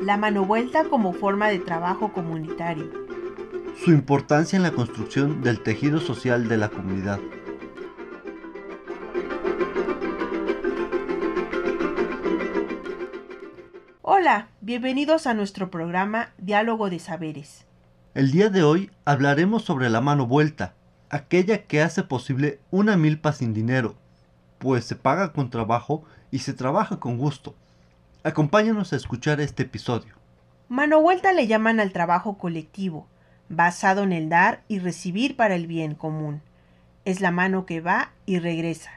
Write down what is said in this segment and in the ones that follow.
la mano vuelta como forma de trabajo comunitario, su importancia en la construcción del tejido social de la comunidad. Hola, bienvenidos a nuestro programa Diálogo de Saberes. El día de hoy hablaremos sobre la mano vuelta, aquella que hace posible una milpa sin dinero, pues se paga con trabajo y se trabaja con gusto. Acompáñanos a escuchar este episodio. Mano vuelta le llaman al trabajo colectivo, basado en el dar y recibir para el bien común. Es la mano que va y regresa.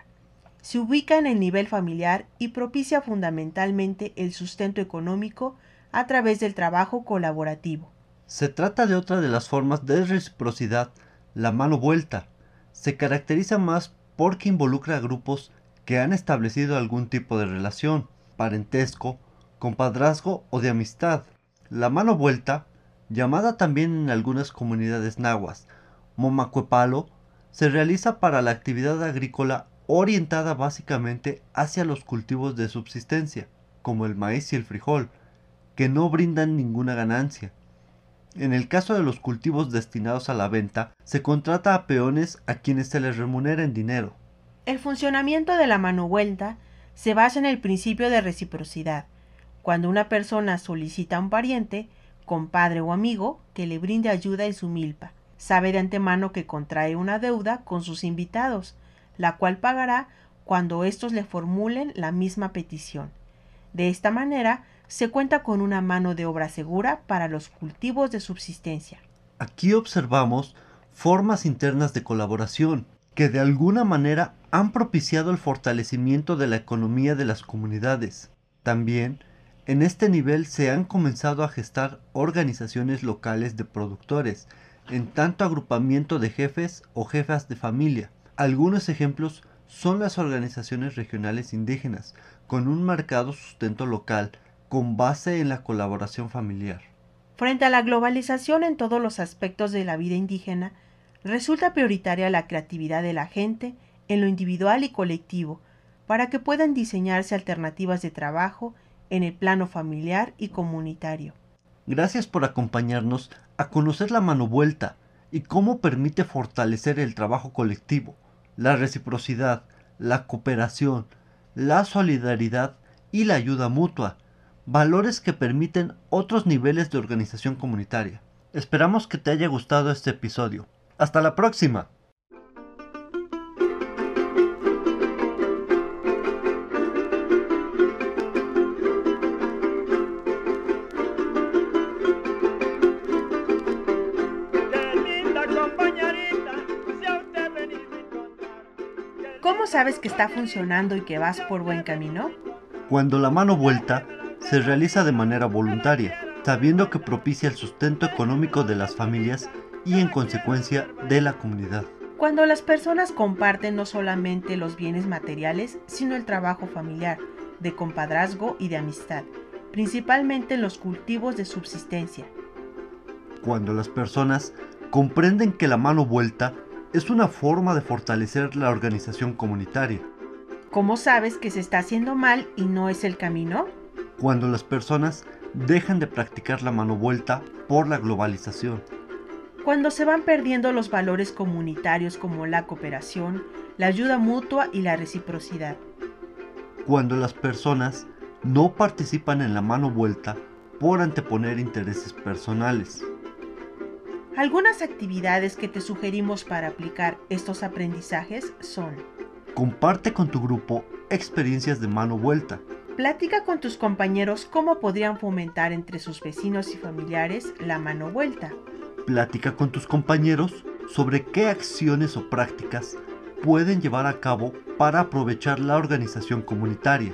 Se ubica en el nivel familiar y propicia fundamentalmente el sustento económico a través del trabajo colaborativo. Se trata de otra de las formas de reciprocidad, la mano vuelta. Se caracteriza más porque involucra a grupos que han establecido algún tipo de relación, parentesco, compadrazgo o de amistad. La mano vuelta, llamada también en algunas comunidades nahuas momacuepalo, se realiza para la actividad agrícola orientada básicamente hacia los cultivos de subsistencia, como el maíz y el frijol, que no brindan ninguna ganancia. En el caso de los cultivos destinados a la venta, se contrata a peones a quienes se les remunera en dinero. El funcionamiento de la mano vuelta se basa en el principio de reciprocidad. Cuando una persona solicita a un pariente, compadre o amigo, que le brinde ayuda en su milpa, sabe de antemano que contrae una deuda con sus invitados, la cual pagará cuando éstos le formulen la misma petición. De esta manera, se cuenta con una mano de obra segura para los cultivos de subsistencia. Aquí observamos formas internas de colaboración que de alguna manera han propiciado el fortalecimiento de la economía de las comunidades. También, en este nivel se han comenzado a gestar organizaciones locales de productores, en tanto agrupamiento de jefes o jefas de familia. Algunos ejemplos son las organizaciones regionales indígenas, con un marcado sustento local, con base en la colaboración familiar. Frente a la globalización en todos los aspectos de la vida indígena, resulta prioritaria la creatividad de la gente en lo individual y colectivo, para que puedan diseñarse alternativas de trabajo en el plano familiar y comunitario. Gracias por acompañarnos a conocer la mano vuelta y cómo permite fortalecer el trabajo colectivo, la reciprocidad, la cooperación, la solidaridad y la ayuda mutua, valores que permiten otros niveles de organización comunitaria. Esperamos que te haya gustado este episodio. Hasta la próxima. ¿Cómo sabes que está funcionando y que vas por buen camino? Cuando la mano vuelta se realiza de manera voluntaria, sabiendo que propicia el sustento económico de las familias y en consecuencia de la comunidad. Cuando las personas comparten no solamente los bienes materiales, sino el trabajo familiar, de compadrazgo y de amistad, principalmente en los cultivos de subsistencia. Cuando las personas comprenden que la mano vuelta es una forma de fortalecer la organización comunitaria. ¿Cómo sabes que se está haciendo mal y no es el camino? Cuando las personas dejan de practicar la mano vuelta por la globalización. Cuando se van perdiendo los valores comunitarios como la cooperación, la ayuda mutua y la reciprocidad. Cuando las personas no participan en la mano vuelta por anteponer intereses personales. Algunas actividades que te sugerimos para aplicar estos aprendizajes son Comparte con tu grupo experiencias de mano vuelta. Platica con tus compañeros cómo podrían fomentar entre sus vecinos y familiares la mano vuelta. Platica con tus compañeros sobre qué acciones o prácticas pueden llevar a cabo para aprovechar la organización comunitaria.